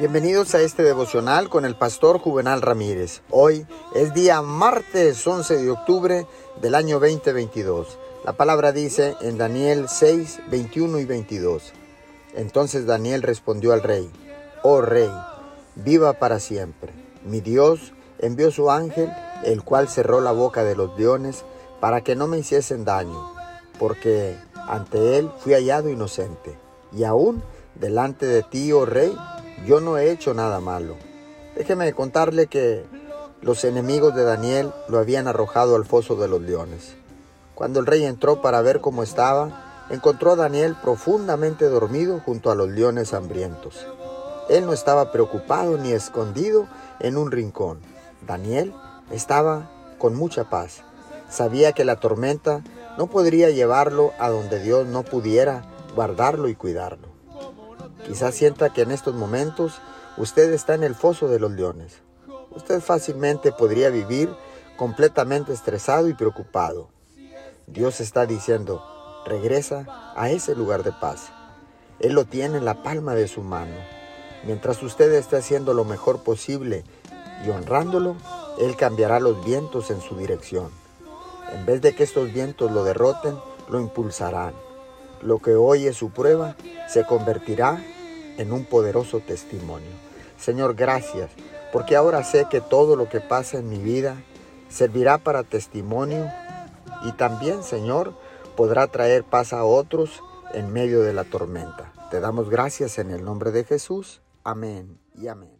Bienvenidos a este devocional con el pastor Juvenal Ramírez. Hoy es día martes 11 de octubre del año 2022. La palabra dice en Daniel 6, 21 y 22. Entonces Daniel respondió al rey, Oh rey, viva para siempre. Mi Dios envió su ángel, el cual cerró la boca de los leones para que no me hiciesen daño, porque ante él fui hallado inocente. Y aún delante de ti, oh rey, yo no he hecho nada malo. Déjeme contarle que los enemigos de Daniel lo habían arrojado al foso de los leones. Cuando el rey entró para ver cómo estaba, encontró a Daniel profundamente dormido junto a los leones hambrientos. Él no estaba preocupado ni escondido en un rincón. Daniel estaba con mucha paz. Sabía que la tormenta no podría llevarlo a donde Dios no pudiera guardarlo y cuidarlo. Quizás sienta que en estos momentos usted está en el foso de los leones. Usted fácilmente podría vivir completamente estresado y preocupado. Dios está diciendo, regresa a ese lugar de paz. Él lo tiene en la palma de su mano. Mientras usted esté haciendo lo mejor posible y honrándolo, Él cambiará los vientos en su dirección. En vez de que estos vientos lo derroten, lo impulsarán. Lo que hoy es su prueba se convertirá en un poderoso testimonio. Señor, gracias, porque ahora sé que todo lo que pasa en mi vida servirá para testimonio y también, Señor, podrá traer paz a otros en medio de la tormenta. Te damos gracias en el nombre de Jesús. Amén y amén.